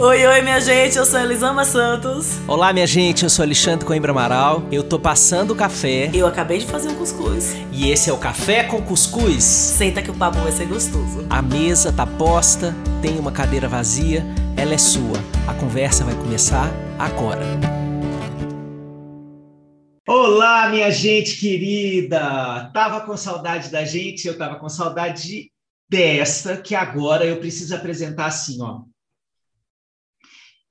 Oi, oi, minha gente, eu sou Elisama Santos. Olá, minha gente, eu sou Alexandre Coimbra Amaral. Eu tô passando o café. Eu acabei de fazer um cuscuz. E esse é o Café com Cuscuz. Senta que o papo vai ser gostoso. A mesa tá posta, tem uma cadeira vazia, ela é sua. A conversa vai começar agora. Olá, minha gente querida! Tava com saudade da gente, eu tava com saudade desta, que agora eu preciso apresentar assim, ó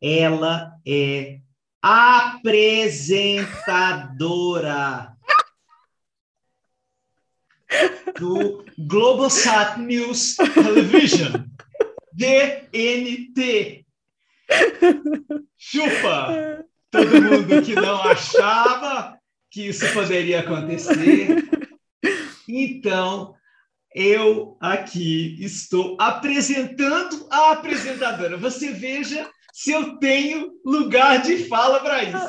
ela é apresentadora do Globosat News Television, DNT. Chupa! Todo mundo que não achava que isso poderia acontecer. Então, eu aqui estou apresentando a apresentadora. Você veja se eu tenho lugar de fala para isso.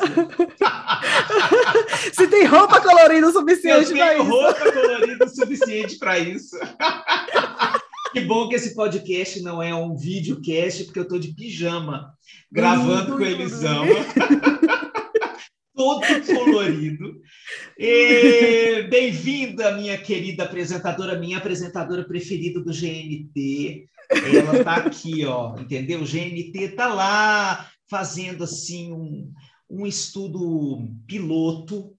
se tem roupa colorida o suficiente para isso. Eu tenho roupa colorida o suficiente para isso. que bom que esse podcast não é um videocast, porque eu estou de pijama, gravando com Elisama. todo colorido. Bem-vinda, minha querida apresentadora, minha apresentadora preferida do GNT. Ela está aqui, ó, entendeu? O GNT está lá fazendo assim um, um estudo piloto,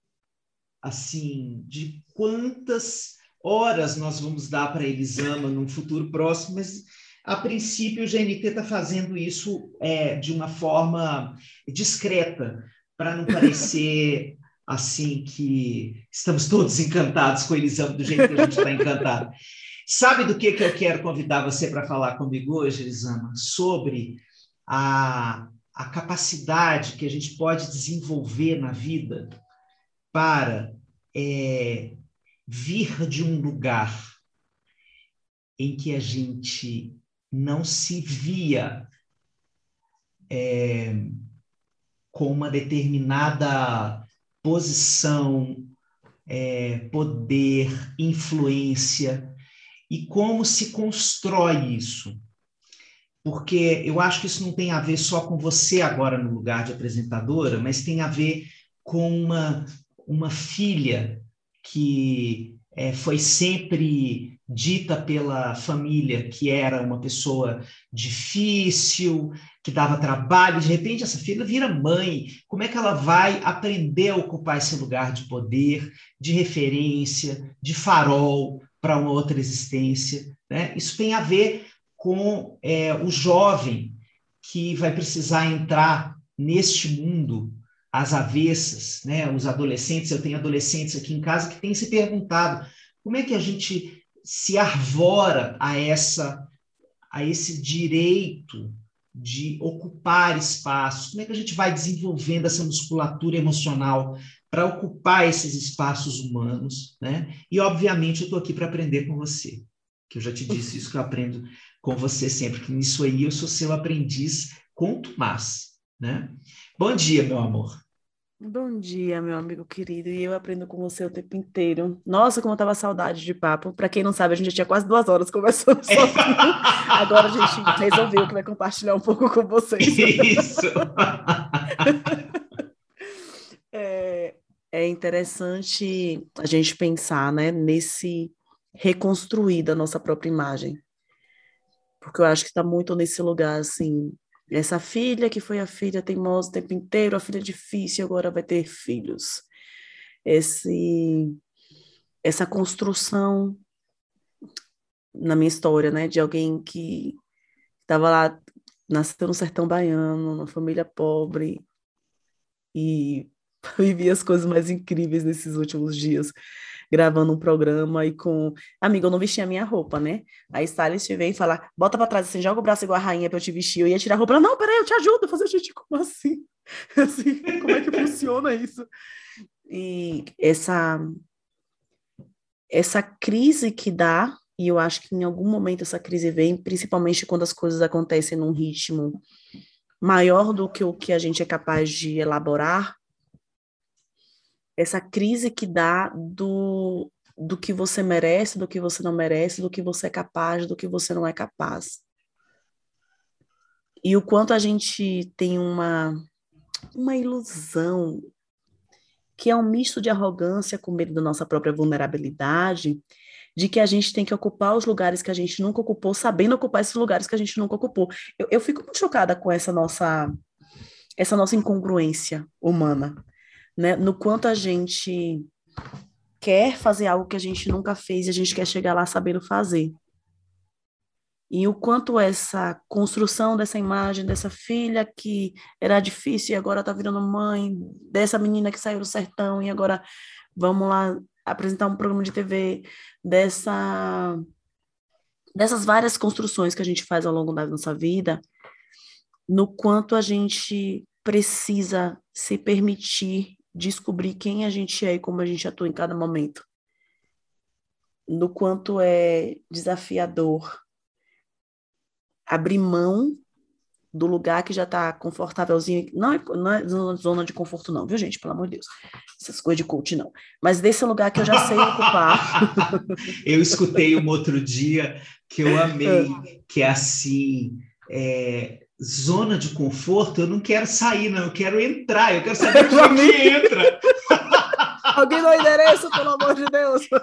assim, de quantas horas nós vamos dar para Elisama num futuro próximo, mas a princípio o GNT está fazendo isso é, de uma forma discreta, para não parecer assim que estamos todos encantados com Elisama do jeito que a gente está encantado. Sabe do que, que eu quero convidar você para falar comigo hoje, Elisama? Sobre a, a capacidade que a gente pode desenvolver na vida para é, vir de um lugar em que a gente não se via é, com uma determinada posição, é, poder, influência, e como se constrói isso. Porque eu acho que isso não tem a ver só com você agora no lugar de apresentadora, mas tem a ver com uma, uma filha que é, foi sempre dita pela família que era uma pessoa difícil, que dava trabalho, de repente essa filha vira mãe. Como é que ela vai aprender a ocupar esse lugar de poder, de referência, de farol? para uma outra existência. Né? Isso tem a ver com é, o jovem que vai precisar entrar neste mundo às avessas, né? Os adolescentes, eu tenho adolescentes aqui em casa que têm se perguntado como é que a gente se arvora a essa a esse direito de ocupar espaços, como é que a gente vai desenvolvendo essa musculatura emocional para ocupar esses espaços humanos, né? E obviamente eu estou aqui para aprender com você, que eu já te disse isso que eu aprendo com você sempre, que nisso aí eu sou seu aprendiz quanto mais, né? Bom dia, meu amor. Bom dia, meu amigo querido. E eu aprendo com você o tempo inteiro. Nossa, como eu tava saudade de papo. Para quem não sabe, a gente já tinha quase duas horas conversando Agora a gente resolveu que vai compartilhar um pouco com vocês. Isso! é, é interessante a gente pensar né, nesse reconstruir da nossa própria imagem. Porque eu acho que está muito nesse lugar, assim, essa filha que foi a filha teimosa o tempo inteiro, a filha difícil, agora vai ter filhos. Esse, essa construção na minha história, né, de alguém que estava lá, nasceu no sertão baiano, numa família pobre, e vivi as coisas mais incríveis nesses últimos dias, gravando um programa e com. Amigo, eu não vestia a minha roupa, né? Aí Stylist vem e fala: bota pra trás assim, joga o braço igual a rainha pra eu te vestir. Eu ia tirar a roupa. Ela, não, peraí, eu te ajudo a fazer gente, como assim? assim, como é que funciona isso? E essa. Essa crise que dá, e eu acho que em algum momento essa crise vem, principalmente quando as coisas acontecem num ritmo maior do que o que a gente é capaz de elaborar, essa crise que dá do, do que você merece, do que você não merece, do que você é capaz, do que você não é capaz. E o quanto a gente tem uma, uma ilusão que é um misto de arrogância com medo da nossa própria vulnerabilidade, de que a gente tem que ocupar os lugares que a gente nunca ocupou, sabendo ocupar esses lugares que a gente nunca ocupou. Eu, eu fico muito chocada com essa nossa essa nossa incongruência humana, né? No quanto a gente quer fazer algo que a gente nunca fez e a gente quer chegar lá sabendo fazer. E o quanto essa construção dessa imagem dessa filha que era difícil e agora está virando mãe, dessa menina que saiu do sertão e agora vamos lá apresentar um programa de TV, dessa dessas várias construções que a gente faz ao longo da nossa vida, no quanto a gente precisa se permitir descobrir quem a gente é e como a gente atua em cada momento. No quanto é desafiador abrir mão do lugar que já está confortávelzinho. Não é, não é zona de conforto, não, viu, gente? Pelo amor de Deus. Essas coisas de coach, não. Mas desse lugar que eu já sei ocupar. eu escutei um outro dia que eu amei, que é assim. É, zona de conforto, eu não quero sair, não, eu quero entrar, eu quero saber como que entra. Alguém dá o endereço, pelo amor de Deus.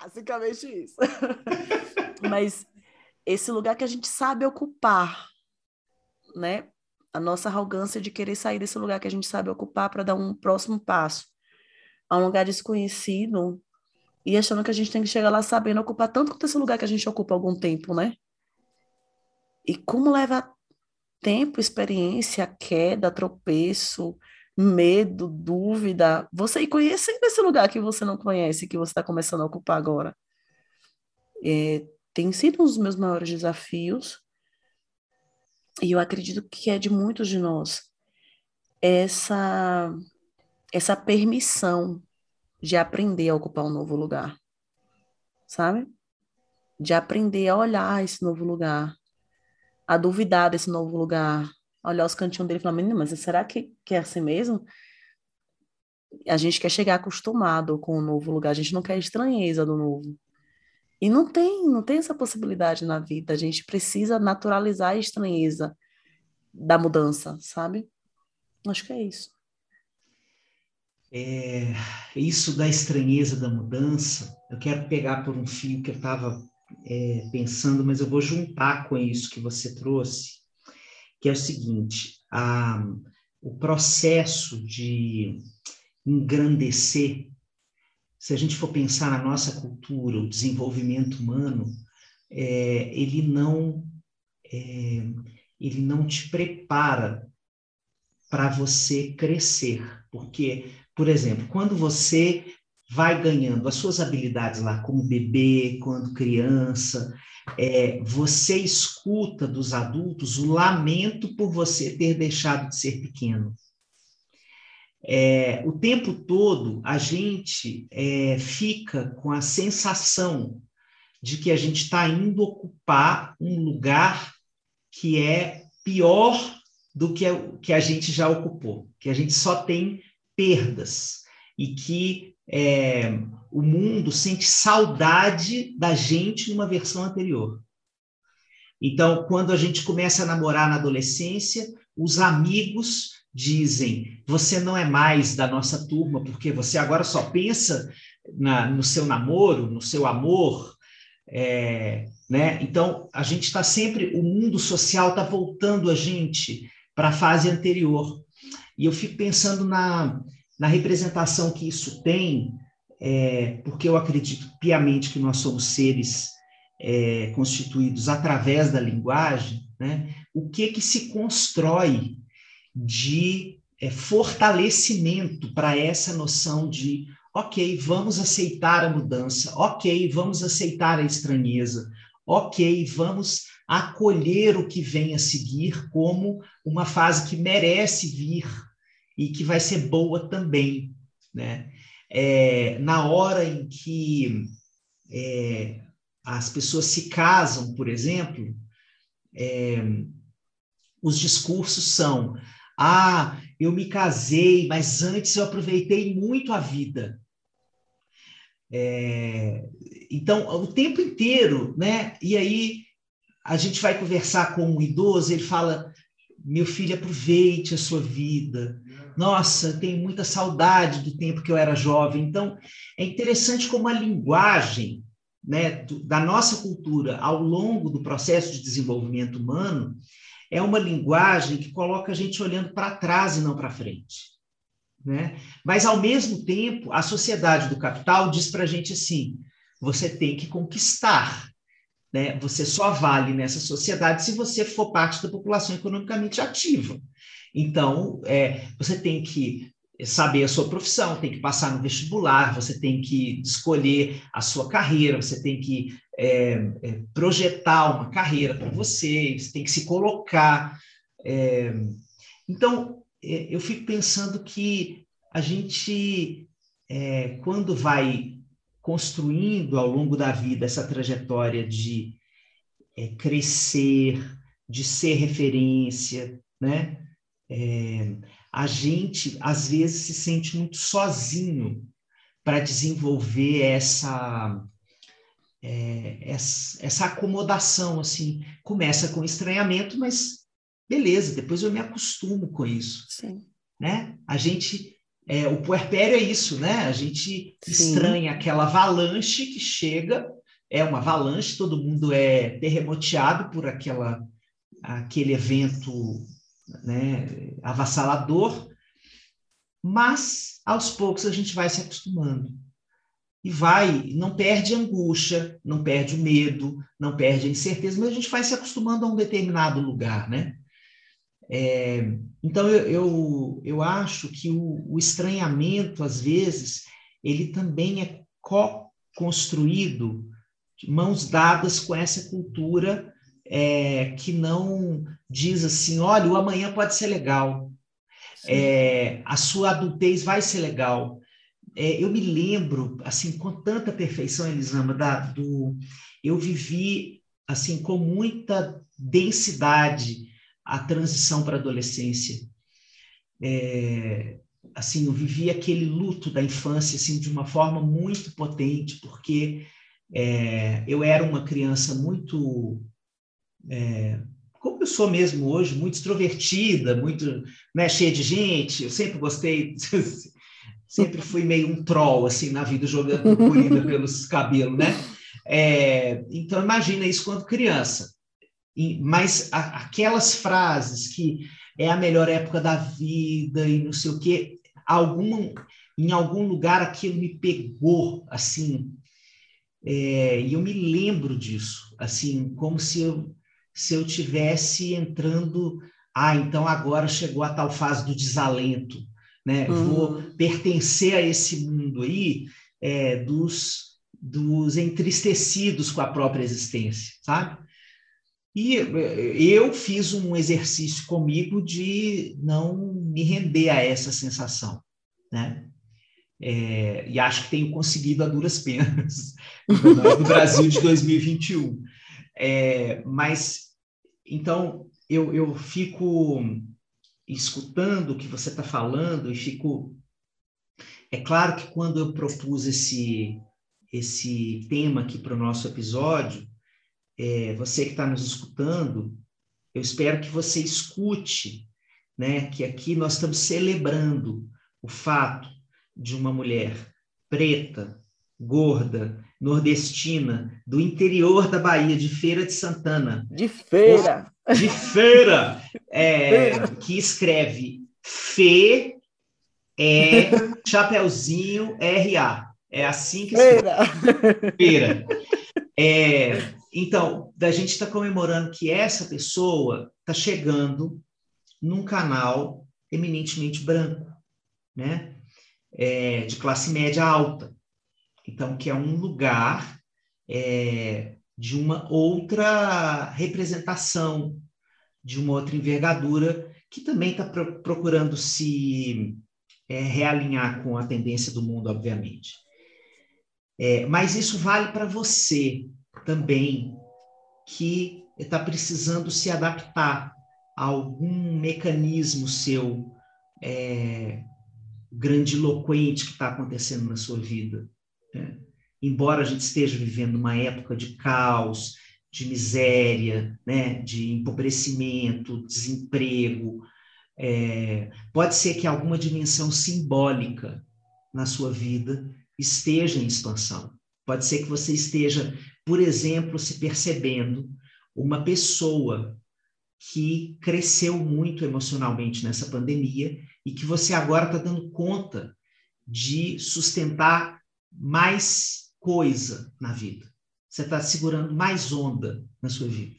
Basicamente isso. Mas esse lugar que a gente sabe ocupar, né? A nossa arrogância de querer sair desse lugar que a gente sabe ocupar para dar um próximo passo a um lugar desconhecido e achando que a gente tem que chegar lá sabendo ocupar tanto quanto esse lugar que a gente ocupa há algum tempo, né? E como leva tempo, experiência, queda, tropeço, medo, dúvida, você ir conhecendo esse lugar que você não conhece, que você está começando a ocupar agora. É, tem sido um dos meus maiores desafios, e eu acredito que é de muitos de nós, essa, essa permissão de aprender a ocupar um novo lugar, sabe? De aprender a olhar esse novo lugar, a duvidar desse novo lugar, olhar os cantinhos dele e falar, mas será que, que é assim mesmo? A gente quer chegar acostumado com o novo lugar, a gente não quer estranheza do novo. E não tem, não tem essa possibilidade na vida. A gente precisa naturalizar a estranheza da mudança, sabe? Acho que é isso. É, isso da estranheza da mudança, eu quero pegar por um fio que eu estava é, pensando, mas eu vou juntar com isso que você trouxe, que é o seguinte: a, o processo de engrandecer. Se a gente for pensar na nossa cultura, o desenvolvimento humano, é, ele não é, ele não te prepara para você crescer, porque, por exemplo, quando você vai ganhando as suas habilidades lá como bebê, quando criança, é, você escuta dos adultos o lamento por você ter deixado de ser pequeno. É, o tempo todo a gente é, fica com a sensação de que a gente está indo ocupar um lugar que é pior do que que a gente já ocupou, que a gente só tem perdas e que é, o mundo sente saudade da gente numa versão anterior. Então, quando a gente começa a namorar na adolescência, os amigos dizem: você não é mais da nossa turma, porque você agora só pensa na, no seu namoro, no seu amor. É, né? Então, a gente está sempre, o mundo social está voltando a gente para a fase anterior. E eu fico pensando na, na representação que isso tem, é, porque eu acredito piamente que nós somos seres é, constituídos através da linguagem, né? o que que se constrói de é, fortalecimento para essa noção de, ok, vamos aceitar a mudança, ok, vamos aceitar a estranheza, ok, vamos acolher o que vem a seguir como uma fase que merece vir e que vai ser boa também, né? É, na hora em que é, as pessoas se casam, por exemplo, é, os discursos são ah, eu me casei, mas antes eu aproveitei muito a vida. É, então, o tempo inteiro, né? E aí a gente vai conversar com um idoso, ele fala: meu filho, aproveite a sua vida. Nossa, tenho muita saudade do tempo que eu era jovem. Então, é interessante como a linguagem né, da nossa cultura ao longo do processo de desenvolvimento humano é uma linguagem que coloca a gente olhando para trás e não para frente. Né? Mas, ao mesmo tempo, a sociedade do capital diz para a gente assim: você tem que conquistar. Né? Você só vale nessa sociedade se você for parte da população economicamente ativa. Então, é, você tem que saber a sua profissão, tem que passar no vestibular, você tem que escolher a sua carreira, você tem que é, é, projetar uma carreira para você, você tem que se colocar. É, então, é, eu fico pensando que a gente, é, quando vai construindo ao longo da vida essa trajetória de é, crescer, de ser referência, né? É, a gente às vezes se sente muito sozinho para desenvolver essa, é, essa, essa acomodação assim começa com estranhamento mas beleza depois eu me acostumo com isso Sim. né a gente é, o puerpério é isso né a gente Sim. estranha aquela avalanche que chega é uma avalanche todo mundo é terremoteado por aquela aquele evento né, avassalador, mas aos poucos a gente vai se acostumando. E vai, não perde a angústia, não perde o medo, não perde a incerteza, mas a gente vai se acostumando a um determinado lugar, né? É, então, eu, eu, eu, acho que o, o estranhamento, às vezes, ele também é co-construído, mãos dadas com essa cultura é, que não diz assim: olha, o amanhã pode ser legal, é, a sua adultez vai ser legal. É, eu me lembro, assim, com tanta perfeição, Elisama, da, do, eu vivi assim com muita densidade a transição para a adolescência. É, assim, eu vivi aquele luto da infância assim de uma forma muito potente, porque é, eu era uma criança muito é, como eu sou mesmo hoje, muito extrovertida, muito né, cheia de gente, eu sempre gostei, sempre fui meio um troll, assim, na vida, jogando corrida pelos cabelos, né? É, então, imagina isso quando criança. E, mas a, aquelas frases que é a melhor época da vida e não sei o quê, algum, em algum lugar aquilo me pegou, assim, é, e eu me lembro disso, assim, como se eu se eu tivesse entrando, ah, então agora chegou a tal fase do desalento, né? Uhum. Vou pertencer a esse mundo aí é, dos, dos entristecidos com a própria existência, sabe? E é, eu fiz um exercício comigo de não me render a essa sensação, né? É, e acho que tenho conseguido a duras penas no Brasil de 2021. É, mas, então, eu, eu fico escutando o que você está falando e fico. É claro que quando eu propus esse, esse tema aqui para o nosso episódio, é, você que está nos escutando, eu espero que você escute, né, que aqui nós estamos celebrando o fato de uma mulher preta, gorda, nordestina, do interior da Bahia, de Feira de Santana. De feira! De feira! É, que escreve Fê, é, Chapeuzinho, R-A. É assim que escreve. Feira! Feira. É, então, a gente está comemorando que essa pessoa está chegando num canal eminentemente branco, né? É, de classe média alta. Então, que é um lugar é, de uma outra representação, de uma outra envergadura, que também está pro, procurando se é, realinhar com a tendência do mundo, obviamente. É, mas isso vale para você também, que está precisando se adaptar a algum mecanismo seu é, grandiloquente que está acontecendo na sua vida. Né? Embora a gente esteja vivendo uma época de caos, de miséria, né, de empobrecimento, desemprego. É, pode ser que alguma dimensão simbólica na sua vida esteja em expansão. Pode ser que você esteja, por exemplo, se percebendo uma pessoa que cresceu muito emocionalmente nessa pandemia e que você agora está dando conta de sustentar mais coisa na vida. Você está segurando mais onda na sua vida.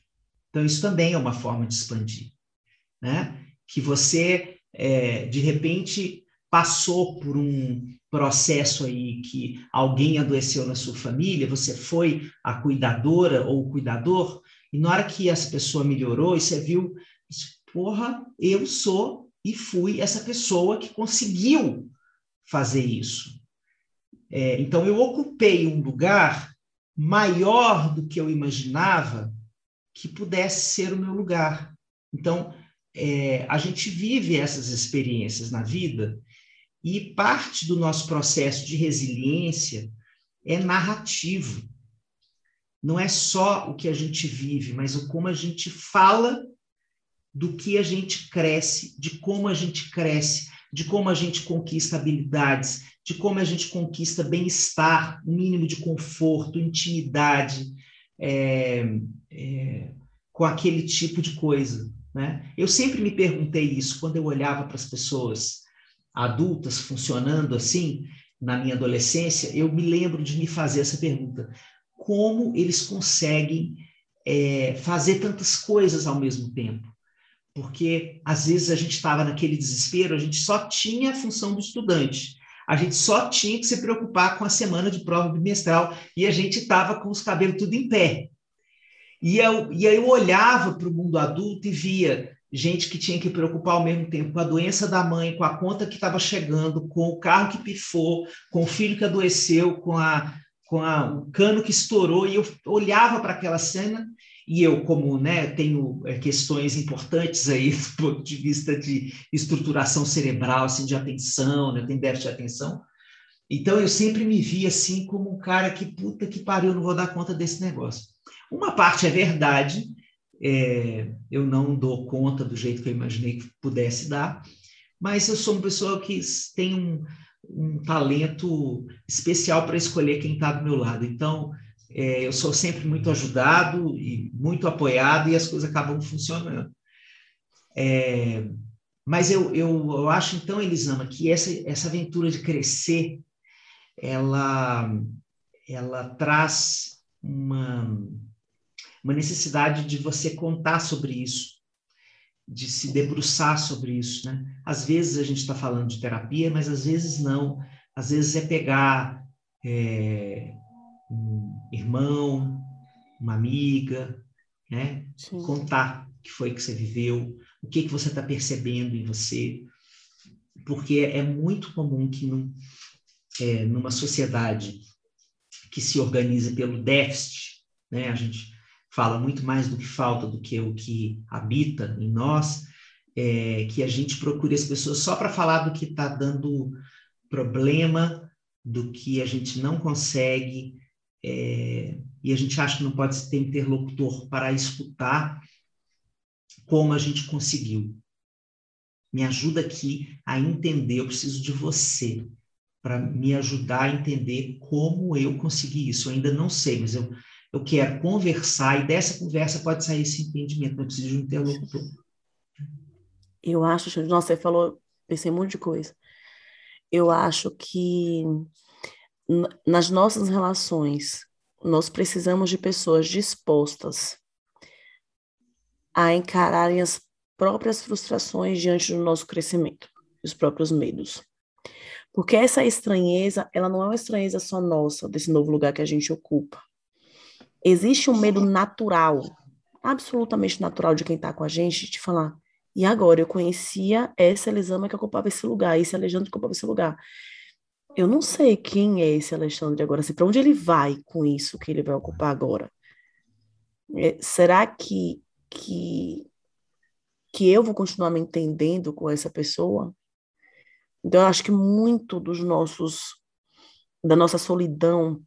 Então, isso também é uma forma de expandir. Né? Que você, é, de repente, passou por um processo aí que alguém adoeceu na sua família, você foi a cuidadora ou o cuidador, e na hora que essa pessoa melhorou, e você viu, porra, eu sou e fui essa pessoa que conseguiu fazer isso. É, então, eu ocupei um lugar maior do que eu imaginava que pudesse ser o meu lugar. Então, é, a gente vive essas experiências na vida e parte do nosso processo de resiliência é narrativo. Não é só o que a gente vive, mas o como a gente fala do que a gente cresce, de como a gente cresce, de como a gente conquista habilidades, de como a gente conquista bem-estar, mínimo de conforto, intimidade é, é, com aquele tipo de coisa. Né? Eu sempre me perguntei isso quando eu olhava para as pessoas adultas funcionando assim, na minha adolescência, eu me lembro de me fazer essa pergunta: como eles conseguem é, fazer tantas coisas ao mesmo tempo? porque às vezes a gente estava naquele desespero, a gente só tinha a função do estudante, a gente só tinha que se preocupar com a semana de prova bimestral e a gente estava com os cabelos tudo em pé. E eu, e aí eu olhava para o mundo adulto e via gente que tinha que preocupar ao mesmo tempo com a doença da mãe, com a conta que estava chegando, com o carro que pifou, com o filho que adoeceu, com, a, com a, o cano que estourou, e eu olhava para aquela cena e eu, como né, tenho é, questões importantes aí do ponto de vista de estruturação cerebral, assim, de atenção, né, tenho déficit de atenção, então eu sempre me vi assim como um cara que, puta que pariu, não vou dar conta desse negócio. Uma parte é verdade, é, eu não dou conta do jeito que eu imaginei que pudesse dar, mas eu sou uma pessoa que tem um, um talento especial para escolher quem está do meu lado. Então, é, eu sou sempre muito ajudado e muito apoiado e as coisas acabam funcionando. É, mas eu, eu, eu acho, então, Elisama, que essa, essa aventura de crescer, ela, ela traz uma, uma necessidade de você contar sobre isso, de se debruçar sobre isso. Né? Às vezes a gente está falando de terapia, mas às vezes não. Às vezes é pegar é, um irmão, uma amiga, né? Sim. Contar o que foi que você viveu, o que que você está percebendo em você, porque é muito comum que num, é, numa sociedade que se organiza pelo déficit, né? A gente fala muito mais do que falta do que o que habita em nós, é, que a gente procure as pessoas só para falar do que está dando problema, do que a gente não consegue, é, e a gente acha que não pode ter interlocutor para escutar como a gente conseguiu. Me ajuda aqui a entender, eu preciso de você para me ajudar a entender como eu consegui isso. Eu ainda não sei, mas eu, eu quero conversar e dessa conversa pode sair esse entendimento, eu preciso de um interlocutor. Eu acho, nossa, você falou, pensei um monte de coisa. Eu acho que nas nossas relações, nós precisamos de pessoas dispostas a encararem as próprias frustrações diante do nosso crescimento, os próprios medos. Porque essa estranheza, ela não é uma estranheza só nossa, desse novo lugar que a gente ocupa. Existe um medo natural, absolutamente natural de quem está com a gente, de falar, e agora eu conhecia essa Elisama que ocupava esse lugar, esse Alexandre que ocupava esse lugar. Eu não sei quem é esse Alexandre agora, assim, para onde ele vai com isso que ele vai ocupar agora. É, será que, que, que eu vou continuar me entendendo com essa pessoa? Então, eu acho que muito dos nossos, da nossa solidão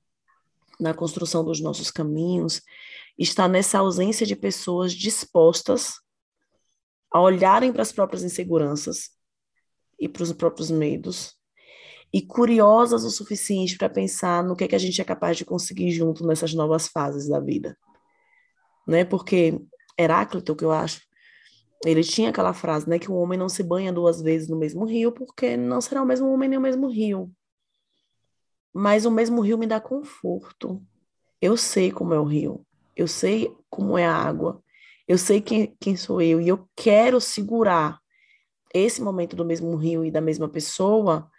na construção dos nossos caminhos está nessa ausência de pessoas dispostas a olharem para as próprias inseguranças e para os próprios medos e curiosas o suficiente para pensar no que, é que a gente é capaz de conseguir junto nessas novas fases da vida. Né? Porque Heráclito, que eu acho, ele tinha aquela frase, né, que o homem não se banha duas vezes no mesmo rio, porque não será o mesmo homem nem o mesmo rio. Mas o mesmo rio me dá conforto. Eu sei como é o rio, eu sei como é a água, eu sei quem, quem sou eu, e eu quero segurar esse momento do mesmo rio e da mesma pessoa,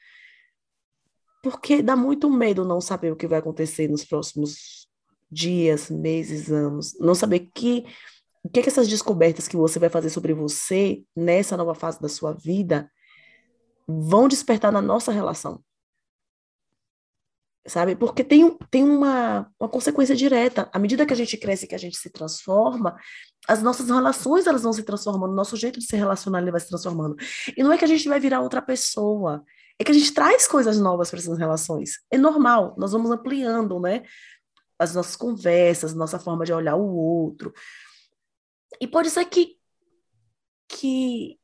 porque dá muito medo não saber o que vai acontecer nos próximos dias, meses, anos, não saber que o que, é que essas descobertas que você vai fazer sobre você nessa nova fase da sua vida vão despertar na nossa relação. Sabe? Porque tem, tem uma, uma consequência direta. À medida que a gente cresce, que a gente se transforma, as nossas relações elas vão se transformando, o nosso jeito de se relacionar ele vai se transformando. E não é que a gente vai virar outra pessoa, é que a gente traz coisas novas para essas relações. É normal, nós vamos ampliando, né? As nossas conversas, nossa forma de olhar o outro, e pode ser que, que,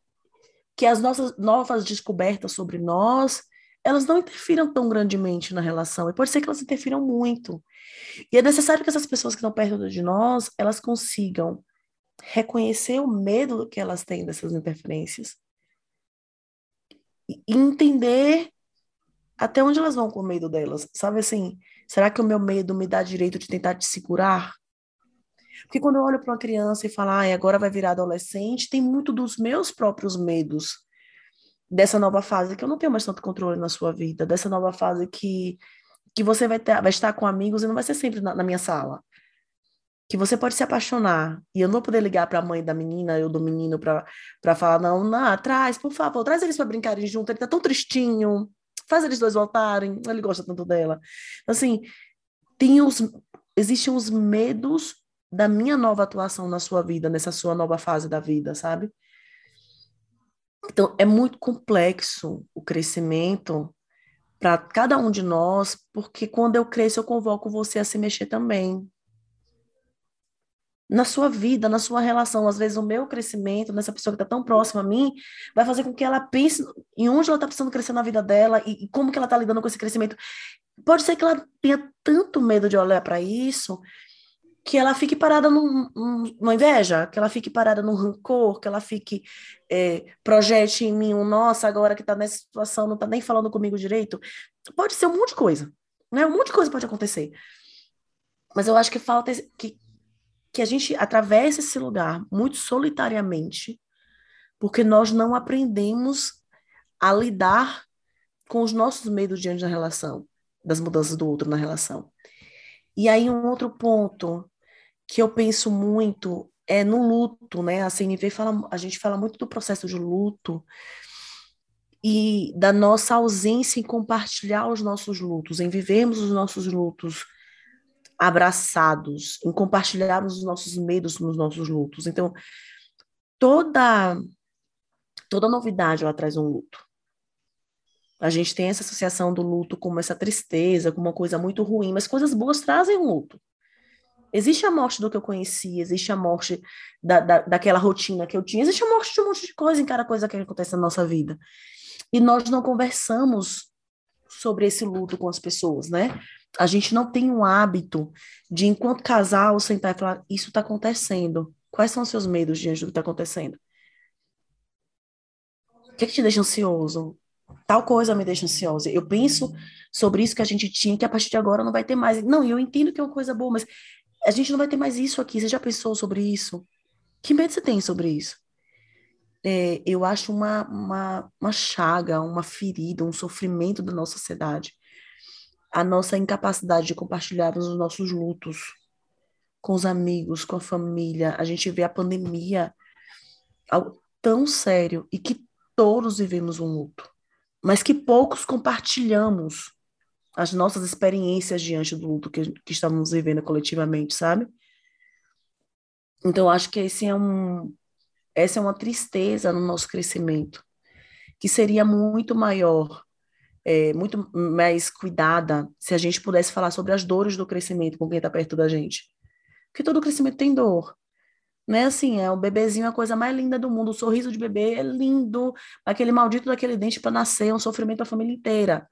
que as nossas novas descobertas sobre nós, elas não interfiram tão grandemente na relação. E pode ser que elas interfiram muito. E é necessário que essas pessoas que estão perto de nós, elas consigam reconhecer o medo que elas têm dessas interferências e entender até onde elas vão com o medo delas. Sabe assim, será que o meu medo me dá direito de tentar te segurar? Porque quando eu olho para uma criança e falo, ah, agora vai virar adolescente, tem muito dos meus próprios medos dessa nova fase que eu não tenho mais tanto controle na sua vida, dessa nova fase que, que você vai, ter, vai estar com amigos e não vai ser sempre na, na minha sala. Que você pode se apaixonar e eu não poder ligar para a mãe da menina ou do menino para falar, não, não, traz, por favor, traz eles para brincarem junto, ele tá tão tristinho, faz eles dois voltarem, ele gosta tanto dela. Assim, tem os, existem os medos da minha nova atuação na sua vida, nessa sua nova fase da vida, sabe? Então, é muito complexo o crescimento para cada um de nós, porque quando eu cresço, eu convoco você a se mexer também. Na sua vida, na sua relação, às vezes o meu crescimento, nessa pessoa que está tão próxima a mim, vai fazer com que ela pense em onde ela está precisando crescer na vida dela e, e como que ela está lidando com esse crescimento. Pode ser que ela tenha tanto medo de olhar para isso que ela fique parada num, numa inveja, que ela fique parada num rancor, que ela fique, é, projete em mim um, nossa, agora que está nessa situação, não está nem falando comigo direito. Pode ser um monte de coisa, né? Um monte de coisa pode acontecer. Mas eu acho que falta que, que a gente atravesse esse lugar muito solitariamente, porque nós não aprendemos a lidar com os nossos medos diante da relação, das mudanças do outro na relação. E aí um outro ponto que eu penso muito é no luto, né? A CNV fala, a gente fala muito do processo de luto e da nossa ausência em compartilhar os nossos lutos, em vivermos os nossos lutos abraçados, em compartilharmos os nossos medos nos nossos lutos. Então, toda toda novidade ela traz um luto. A gente tem essa associação do luto como essa tristeza, como uma coisa muito ruim, mas coisas boas trazem um luto. Existe a morte do que eu conhecia, existe a morte da, da, daquela rotina que eu tinha, existe a morte de um monte de coisa em cada coisa que acontece na nossa vida. E nós não conversamos sobre esse luto com as pessoas, né? A gente não tem um hábito de, enquanto casal, sentar e falar: Isso está acontecendo. Quais são os seus medos diante do que está acontecendo? O que, é que te deixa ansioso? Tal coisa me deixa ansiosa. Eu penso sobre isso que a gente tinha, que a partir de agora não vai ter mais. Não, eu entendo que é uma coisa boa, mas a gente não vai ter mais isso aqui. Você já pensou sobre isso? Que medo você tem sobre isso? É, eu acho uma, uma, uma chaga, uma ferida, um sofrimento da nossa sociedade. A nossa incapacidade de compartilhar os nossos lutos com os amigos, com a família. A gente vê a pandemia algo tão sério e que todos vivemos um luto, mas que poucos compartilhamos as nossas experiências diante do luto que, que estamos vivendo coletivamente, sabe? Então, acho que esse é um, essa é uma tristeza no nosso crescimento, que seria muito maior, é, muito mais cuidada se a gente pudesse falar sobre as dores do crescimento com quem está perto da gente. Porque todo crescimento tem dor. Não é assim, é o bebezinho é a coisa mais linda do mundo, o sorriso de bebê é lindo, aquele maldito daquele dente para nascer é um sofrimento para a família inteira.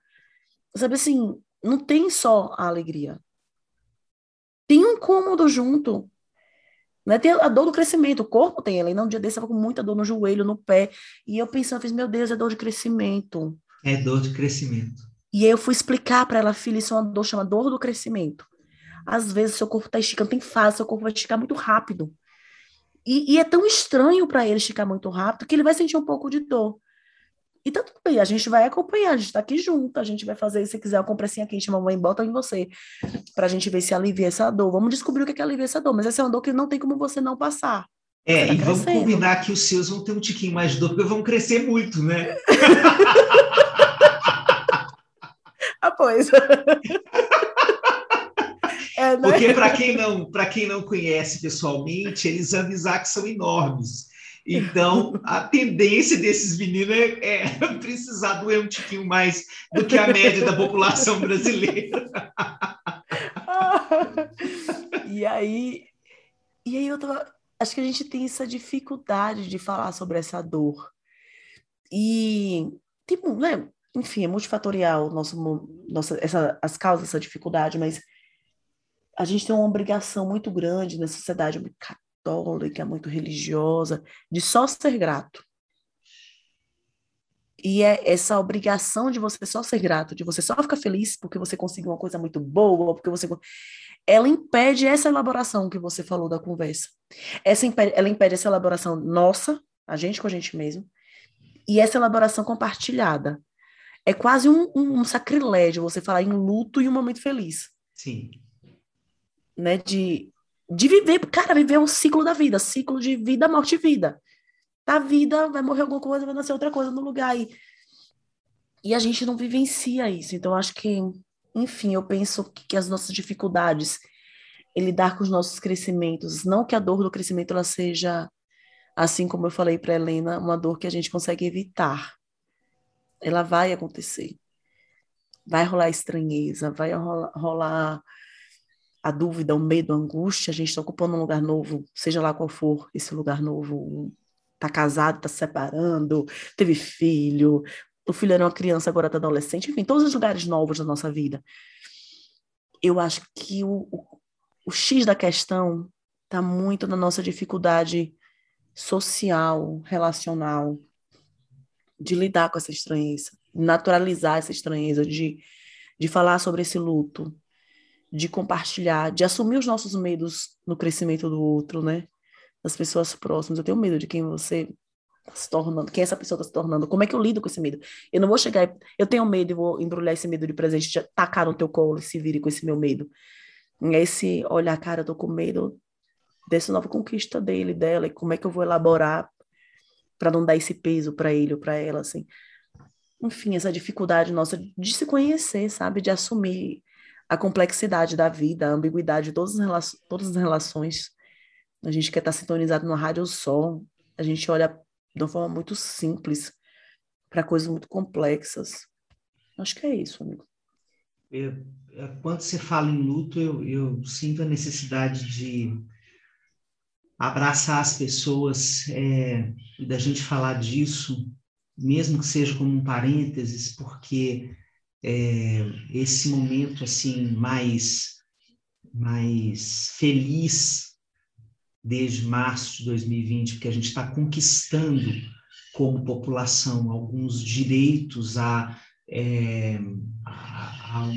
Sabe assim, não tem só a alegria. Tem um cômodo junto. Né? Tem a dor do crescimento, o corpo tem ela. E não, um dia desse eu com muita dor no joelho, no pé. E eu pensando, eu fiz, meu Deus, é dor de crescimento. É dor de crescimento. E aí eu fui explicar para ela, filha, isso é uma dor, chama dor do crescimento. Às vezes seu corpo está esticando, tem fase, seu corpo vai esticar muito rápido. E, e é tão estranho para ele esticar muito rápido que ele vai sentir um pouco de dor. E tá tudo bem, a gente vai acompanhar, a gente tá aqui junto, a gente vai fazer, se quiser, uma compressinha quente, mamãe, bota em você, pra gente ver se alivia essa dor. Vamos descobrir o que é, que alivia essa dor, mas essa é uma dor que não tem como você não passar. É, tá e vamos combinar que os seus vão ter um tiquinho mais de dor, porque vão crescer muito, né? ah, pois. É, né? Porque para quem não para quem não conhece pessoalmente, eles que são enormes. Então, a tendência desses meninos é, é precisar doer um tiquinho mais do que a média da população brasileira. e aí, e aí eu tava, acho que a gente tem essa dificuldade de falar sobre essa dor. E, tipo, né? Enfim, é multifatorial nosso, nossa, essa, as causas dessa dificuldade, mas a gente tem uma obrigação muito grande na sociedade católica, muito religiosa, de só ser grato. E é essa obrigação de você só ser grato, de você só ficar feliz porque você conseguiu uma coisa muito boa, porque você ela impede essa elaboração que você falou da conversa. Essa impede, ela impede essa elaboração nossa, a gente com a gente mesmo, e essa elaboração compartilhada. É quase um, um, um sacrilégio você falar em luto e um momento feliz. Sim. Né, de de viver, cara, viver um ciclo da vida, ciclo de vida, morte e vida. Da vida, vai morrer alguma coisa, vai nascer outra coisa no lugar. E, e a gente não vivencia isso. Então, acho que, enfim, eu penso que, que as nossas dificuldades em lidar com os nossos crescimentos, não que a dor do crescimento ela seja, assim como eu falei para Helena, uma dor que a gente consegue evitar. Ela vai acontecer. Vai rolar estranheza, vai rolar, rolar a dúvida, o medo, a angústia, a gente está ocupando um lugar novo, seja lá qual for esse lugar novo, está casado, está separando, teve filho, o filho era uma criança, agora está adolescente, enfim, todos os lugares novos da nossa vida. Eu acho que o, o, o X da questão está muito na nossa dificuldade social, relacional, de lidar com essa estranheza, naturalizar essa estranheza, de, de falar sobre esse luto, de compartilhar, de assumir os nossos medos no crescimento do outro, né? Das pessoas próximas. Eu tenho medo de quem você está se tornando, quem essa pessoa está se tornando. Como é que eu lido com esse medo? Eu não vou chegar, eu tenho medo e vou embrulhar esse medo de presente, tacar no teu colo e se vire com esse meu medo. Esse olhar, cara, eu tô com medo dessa nova conquista dele, dela, e como é que eu vou elaborar para não dar esse peso para ele ou para ela, assim. Enfim, essa dificuldade nossa de se conhecer, sabe? De assumir a complexidade da vida, a ambiguidade de todas as, todas as relações. A gente quer estar sintonizado no rádio sol, a gente olha de uma forma muito simples para coisas muito complexas. Acho que é isso, amigo. Eu, quando você fala em luto, eu, eu sinto a necessidade de abraçar as pessoas é, e da gente falar disso, mesmo que seja como um parênteses, porque é, esse momento assim mais mais feliz desde março de 2020, porque a gente está conquistando como população alguns direitos a, é, a, a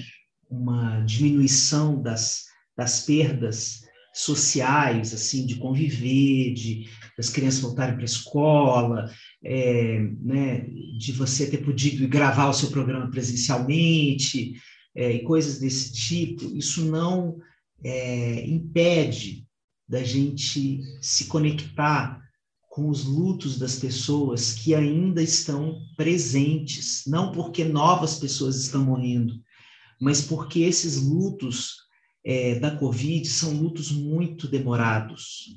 uma diminuição das, das perdas sociais, assim, de conviver, de das crianças voltarem para a escola, é, né, de você ter podido gravar o seu programa presencialmente, é, e coisas desse tipo, isso não é, impede da gente se conectar com os lutos das pessoas que ainda estão presentes, não porque novas pessoas estão morrendo, mas porque esses lutos é, da Covid são lutos muito demorados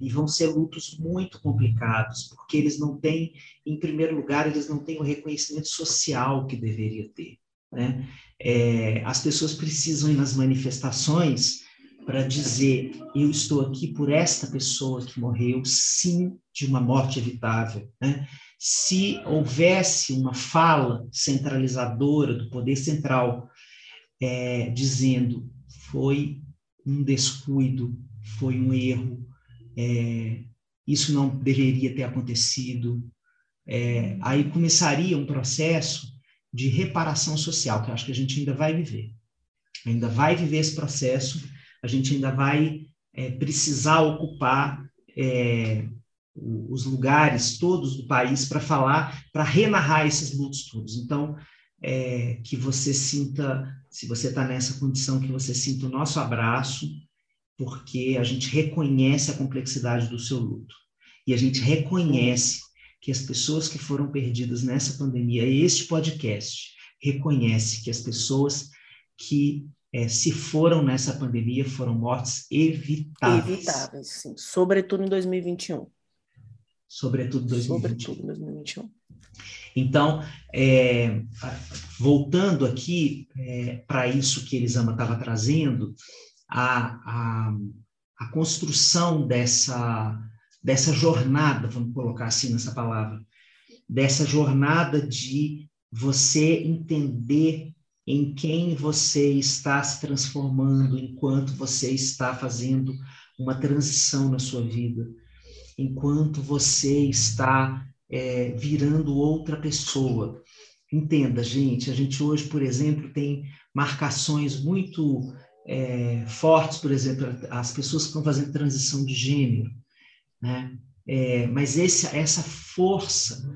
e vão ser lutos muito complicados, porque eles não têm, em primeiro lugar, eles não têm o reconhecimento social que deveria ter. Né? É, as pessoas precisam ir nas manifestações para dizer: eu estou aqui por esta pessoa que morreu, sim, de uma morte evitável. Né? Se houvesse uma fala centralizadora do poder central, é, dizendo foi um descuido, foi um erro, é, isso não deveria ter acontecido, é, aí começaria um processo de reparação social, que eu acho que a gente ainda vai viver. Ainda vai viver esse processo, a gente ainda vai é, precisar ocupar é, os lugares todos do país para falar, para renarrar esses lutos todos. Então, é, que você sinta, se você está nessa condição, que você sinta o nosso abraço, porque a gente reconhece a complexidade do seu luto. E a gente reconhece que as pessoas que foram perdidas nessa pandemia, este podcast reconhece que as pessoas que é, se foram nessa pandemia foram mortes evitáveis. Evitáveis, sim. Sobretudo em 2021. Sobretudo em 2021. Sobretudo em 2021. Então, é, voltando aqui é, para isso que Elisama estava trazendo, a, a, a construção dessa dessa jornada, vamos colocar assim nessa palavra, dessa jornada de você entender em quem você está se transformando enquanto você está fazendo uma transição na sua vida, enquanto você está é, virando outra pessoa. Entenda, gente, a gente hoje, por exemplo, tem marcações muito é, fortes, por exemplo, as pessoas que estão fazendo transição de gênero né? É, mas esse, essa força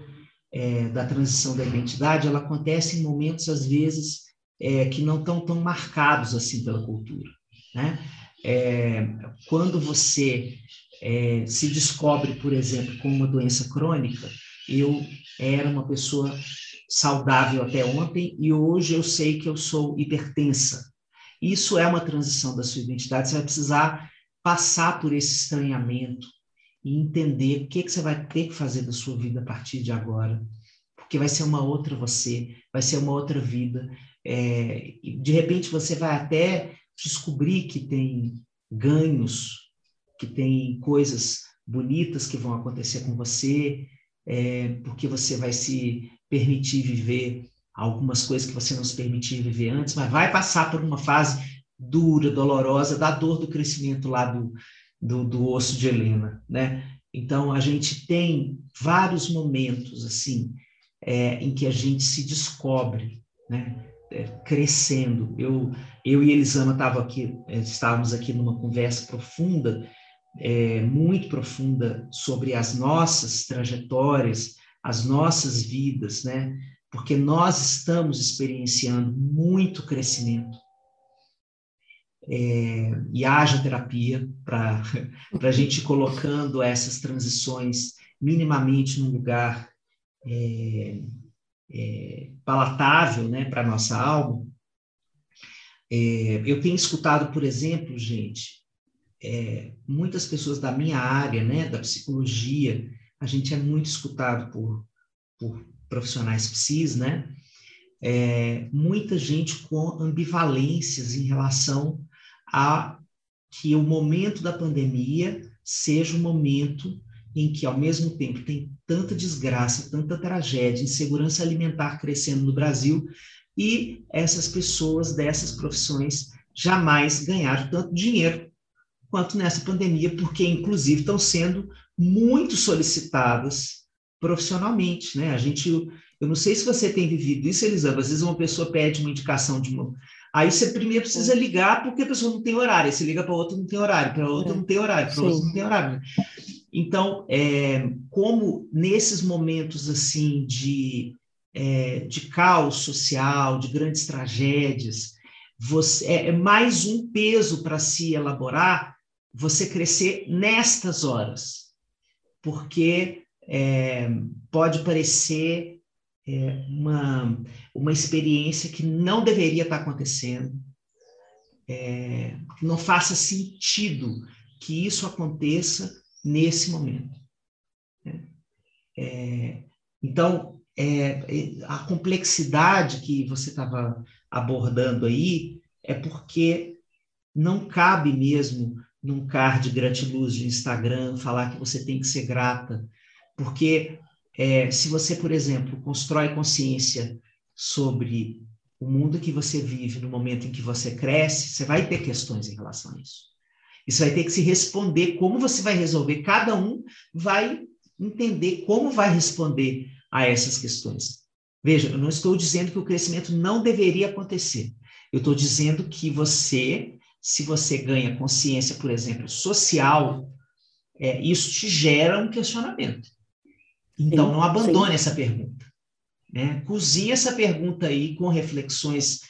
é, da transição da identidade, ela acontece em momentos, às vezes, é, que não estão tão marcados assim pela cultura. Né? É, quando você é, se descobre, por exemplo, com uma doença crônica, eu era uma pessoa saudável até ontem e hoje eu sei que eu sou hipertensa. Isso é uma transição da sua identidade, você vai precisar passar por esse estranhamento, e entender o que, que você vai ter que fazer da sua vida a partir de agora. Porque vai ser uma outra você, vai ser uma outra vida. É, de repente você vai até descobrir que tem ganhos, que tem coisas bonitas que vão acontecer com você, é, porque você vai se permitir viver algumas coisas que você não se permitia viver antes, mas vai passar por uma fase dura, dolorosa, da dor do crescimento lá do, do, do osso de Helena, né? Então a gente tem vários momentos assim é, em que a gente se descobre, né? É, crescendo. Eu, eu e Elisama tava aqui, é, estávamos aqui numa conversa profunda, é, muito profunda sobre as nossas trajetórias, as nossas vidas, né? Porque nós estamos experienciando muito crescimento é, e haja terapia para a gente ir colocando essas transições minimamente num lugar é, é, palatável né, para a nossa alma. É, eu tenho escutado, por exemplo, gente, é, muitas pessoas da minha área, né, da psicologia, a gente é muito escutado por, por profissionais psis, né? É, muita gente com ambivalências em relação a que o momento da pandemia seja um momento em que, ao mesmo tempo, tem tanta desgraça, tanta tragédia, insegurança alimentar crescendo no Brasil, e essas pessoas dessas profissões jamais ganharam tanto dinheiro quanto nessa pandemia, porque, inclusive, estão sendo muito solicitadas profissionalmente, né? A gente, eu não sei se você tem vivido isso, Elisama, às vezes uma pessoa pede uma indicação de uma, Aí você primeiro precisa ligar porque a pessoa não tem horário. Aí você liga para outra não tem horário, para outra é. não tem horário, para outra não tem horário. Então, é, como nesses momentos assim de, é, de caos social, de grandes tragédias, você, é, é mais um peso para se elaborar você crescer nestas horas, porque é, pode parecer é, uma, uma experiência que não deveria estar acontecendo, é, não faça sentido que isso aconteça nesse momento. Né? É, então, é, a complexidade que você estava abordando aí é porque não cabe mesmo num card gratiluz de Instagram falar que você tem que ser grata, porque é, se você, por exemplo, constrói consciência sobre o mundo que você vive no momento em que você cresce, você vai ter questões em relação a isso. Você vai ter que se responder como você vai resolver. Cada um vai entender como vai responder a essas questões. Veja, eu não estou dizendo que o crescimento não deveria acontecer. Eu estou dizendo que você, se você ganha consciência, por exemplo, social, é, isso te gera um questionamento. Então, sim, não abandone sim. essa pergunta. Né? Cozinhe essa pergunta aí com reflexões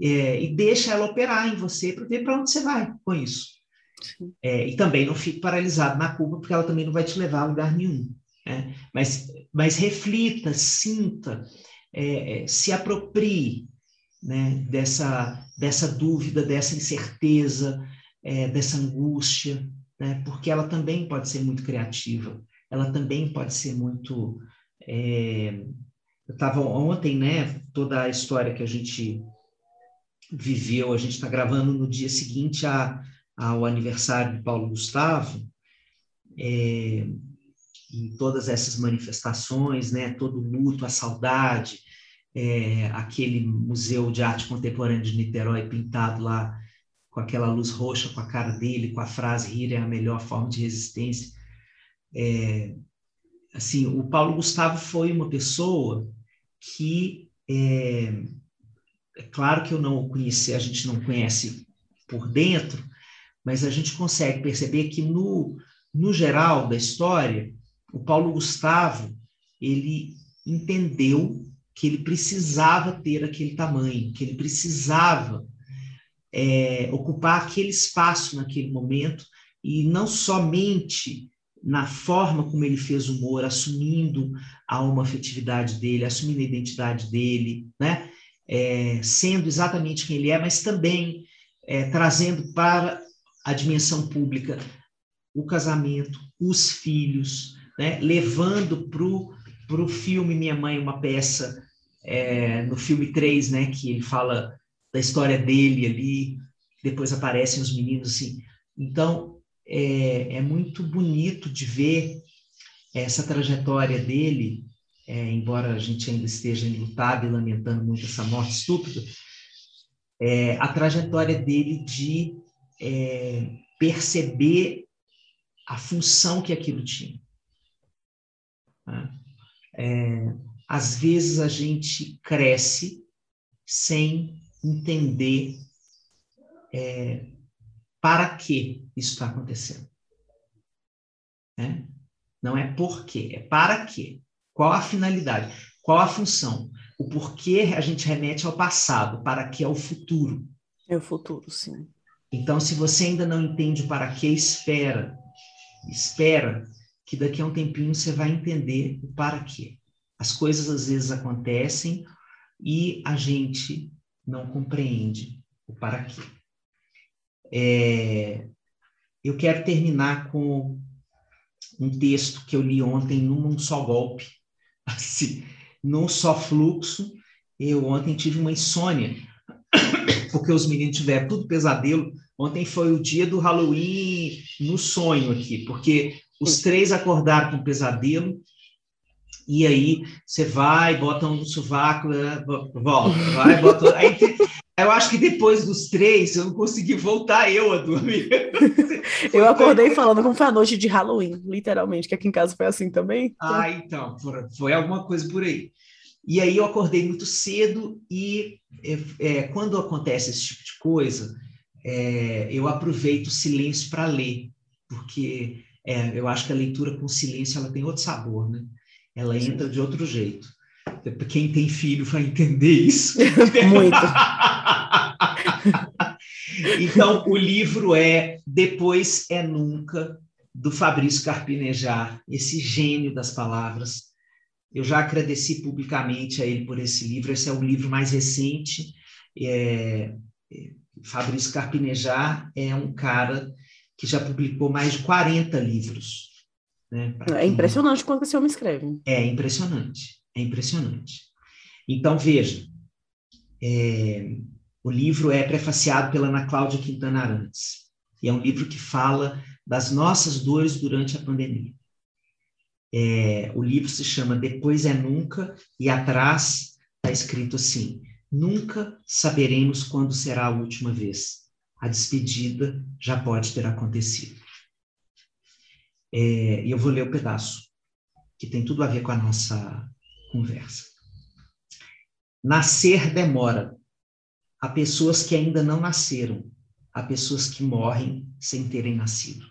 é, e deixa ela operar em você para ver para onde você vai com isso. É, e também não fique paralisado na culpa, porque ela também não vai te levar a lugar nenhum. Né? Mas, mas reflita, sinta, é, é, se aproprie né, dessa, dessa dúvida, dessa incerteza, é, dessa angústia, né, porque ela também pode ser muito criativa, ela também pode ser muito. É, eu estava ontem, né, toda a história que a gente viveu, a gente está gravando no dia seguinte a, ao aniversário de Paulo Gustavo, é, em todas essas manifestações, né, todo o luto, a saudade, é, aquele museu de arte contemporânea de Niterói pintado lá com aquela luz roxa com a cara dele, com a frase rir é a melhor forma de resistência. É, assim, o Paulo Gustavo foi uma pessoa que é, é claro que eu não o conheci, a gente não conhece por dentro, mas a gente consegue perceber que no, no geral da história o Paulo Gustavo ele entendeu que ele precisava ter aquele tamanho, que ele precisava é, ocupar aquele espaço naquele momento e não somente na forma como ele fez o humor, assumindo a uma afetividade dele, assumindo a identidade dele, né? É, sendo exatamente quem ele é, mas também é, trazendo para a dimensão pública o casamento, os filhos, né, levando para o filme Minha Mãe, uma peça, é, no filme 3, né, que ele fala da história dele ali, depois aparecem os meninos assim. Então, é, é muito bonito de ver essa trajetória dele, é, embora a gente ainda esteja enlutado e lamentando muito essa morte estúpida, é, a trajetória dele de é, perceber a função que aquilo tinha. Né? É, às vezes a gente cresce sem entender é, para que isso está acontecendo. Né? Não é por quê, é para quê. Qual a finalidade? Qual a função? O porquê a gente remete ao passado, para que é o futuro. É o futuro, sim. Então, se você ainda não entende para que, espera. Espera que daqui a um tempinho você vai entender o para quê. As coisas às vezes acontecem e a gente não compreende o para quê. É, eu quero terminar com um texto que eu li ontem num só golpe, assim, num só fluxo. Eu ontem tive uma insônia, porque os meninos tiveram tudo pesadelo. Ontem foi o dia do Halloween no sonho aqui, porque os três acordaram com pesadelo, e aí você vai, bota um sovaco, né, volta, vai, bota. Aí, eu acho que depois dos três eu não consegui voltar eu a dormir. eu acordei falando como foi a noite de Halloween, literalmente, que aqui em casa foi assim também. Ah, então, foi alguma coisa por aí. E aí eu acordei muito cedo e é, é, quando acontece esse tipo de coisa, é, eu aproveito o silêncio para ler, porque é, eu acho que a leitura com silêncio ela tem outro sabor, né? Ela entra de outro jeito. Quem tem filho vai entender isso. Muito. então, o livro é Depois é Nunca, do Fabrício Carpinejar, esse gênio das palavras. Eu já agradeci publicamente a ele por esse livro. Esse é o livro mais recente. É, é Fabrício Carpinejar é um cara que já publicou mais de 40 livros. Né, é impressionante quando esse homem escreve. É impressionante, é impressionante. Então, veja, é, O livro é prefaciado pela Ana Cláudia Quintana Arantes. E é um livro que fala das nossas dores durante a pandemia. É, o livro se chama Depois é Nunca, e atrás está escrito assim: Nunca saberemos quando será a última vez. A despedida já pode ter acontecido. É, e eu vou ler o pedaço, que tem tudo a ver com a nossa conversa. Nascer demora. Há pessoas que ainda não nasceram. Há pessoas que morrem sem terem nascido.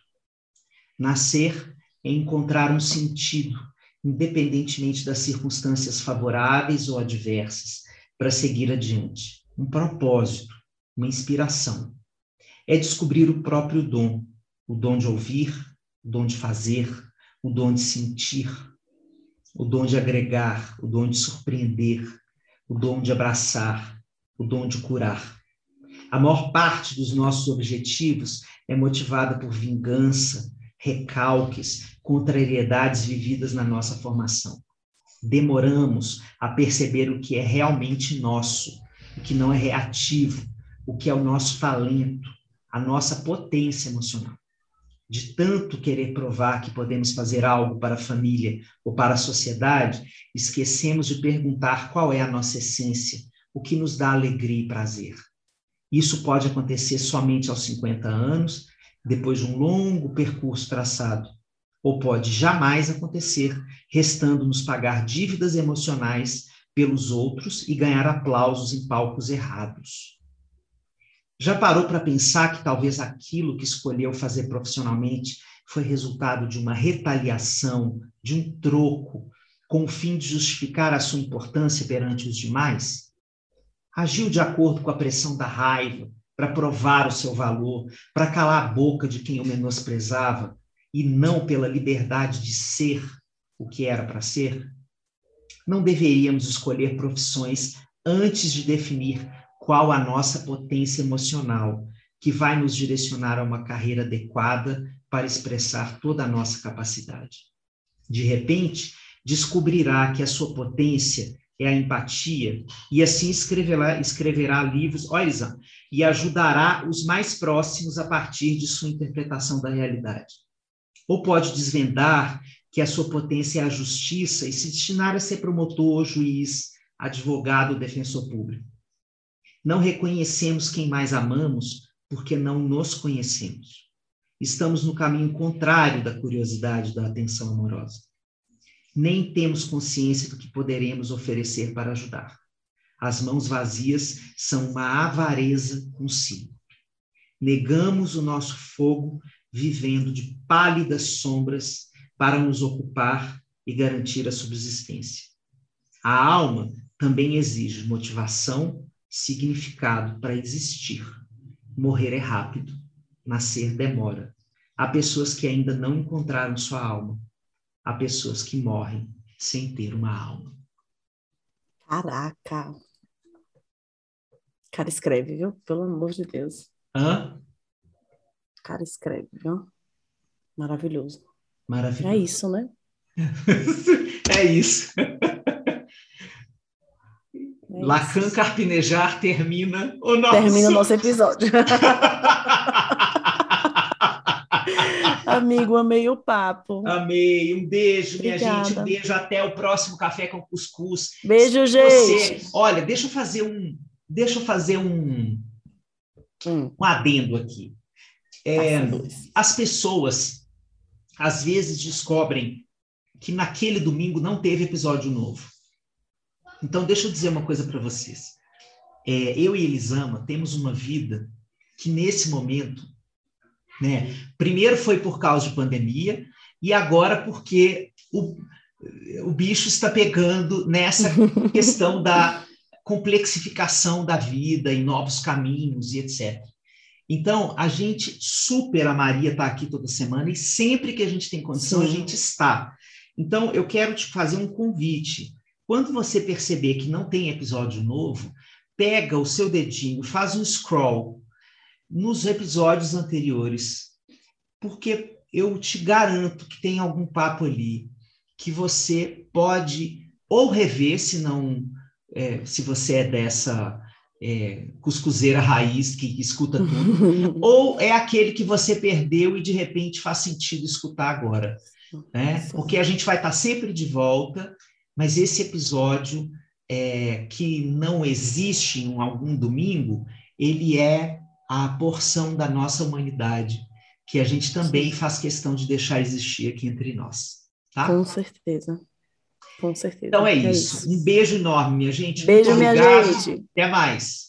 Nascer é encontrar um sentido, independentemente das circunstâncias favoráveis ou adversas, para seguir adiante. Um propósito, uma inspiração. É descobrir o próprio dom, o dom de ouvir, o dom de fazer, o dom de sentir, o dom de agregar, o dom de surpreender, o dom de abraçar, o dom de curar. A maior parte dos nossos objetivos é motivada por vingança, recalques, contrariedades vividas na nossa formação. Demoramos a perceber o que é realmente nosso, o que não é reativo, o que é o nosso talento, a nossa potência emocional. De tanto querer provar que podemos fazer algo para a família ou para a sociedade, esquecemos de perguntar qual é a nossa essência, o que nos dá alegria e prazer. Isso pode acontecer somente aos 50 anos, depois de um longo percurso traçado, ou pode jamais acontecer, restando-nos pagar dívidas emocionais pelos outros e ganhar aplausos em palcos errados. Já parou para pensar que talvez aquilo que escolheu fazer profissionalmente foi resultado de uma retaliação, de um troco, com o fim de justificar a sua importância perante os demais? Agiu de acordo com a pressão da raiva, para provar o seu valor, para calar a boca de quem o menosprezava, e não pela liberdade de ser o que era para ser? Não deveríamos escolher profissões antes de definir qual a nossa potência emocional, que vai nos direcionar a uma carreira adequada para expressar toda a nossa capacidade. De repente, descobrirá que a sua potência é a empatia, e assim escreverá, escreverá livros, olha, Isa, e ajudará os mais próximos a partir de sua interpretação da realidade. Ou pode desvendar que a sua potência é a justiça e se destinar a ser promotor, juiz, advogado, defensor público. Não reconhecemos quem mais amamos porque não nos conhecemos. Estamos no caminho contrário da curiosidade da atenção amorosa. Nem temos consciência do que poderemos oferecer para ajudar. As mãos vazias são uma avareza consigo. Negamos o nosso fogo vivendo de pálidas sombras para nos ocupar e garantir a subsistência. A alma também exige motivação significado para existir. Morrer é rápido, nascer demora. Há pessoas que ainda não encontraram sua alma. Há pessoas que morrem sem ter uma alma. Caraca! Cara, escreve, viu? Pelo amor de Deus. Hã? Cara, escreve, viu? Maravilhoso. Maravilhoso. É isso, né? é isso. É Lacan Carpinejar termina o nosso... Termina o nosso episódio. Amigo, amei o papo. Amei. Um beijo, Obrigada. minha gente. Um beijo. Até o próximo Café com Cuscuz. Beijo, gente. Você... Olha, deixa eu fazer um... Deixa eu fazer um... Hum. Um adendo aqui. É, as pessoas, às vezes, descobrem que naquele domingo não teve episódio novo. Então, deixa eu dizer uma coisa para vocês. É, eu e Elisama temos uma vida que, nesse momento, né, primeiro foi por causa de pandemia, e agora porque o, o bicho está pegando nessa questão da complexificação da vida em novos caminhos e etc. Então, a gente super a Maria está aqui toda semana e sempre que a gente tem condição, Sim. a gente está. Então, eu quero te fazer um convite. Quando você perceber que não tem episódio novo, pega o seu dedinho, faz um scroll nos episódios anteriores, porque eu te garanto que tem algum papo ali que você pode ou rever, se não, é, se você é dessa é, cuscuzeira raiz que escuta tudo, ou é aquele que você perdeu e de repente faz sentido escutar agora, né? Porque a gente vai estar sempre de volta, mas esse episódio é, que não existe em algum domingo, ele é a porção da nossa humanidade que a gente também faz questão de deixar existir aqui entre nós, tá? Com certeza. Com certeza. Então é, é isso. isso. Um beijo enorme, minha gente. Beijo, minha gente. Até mais.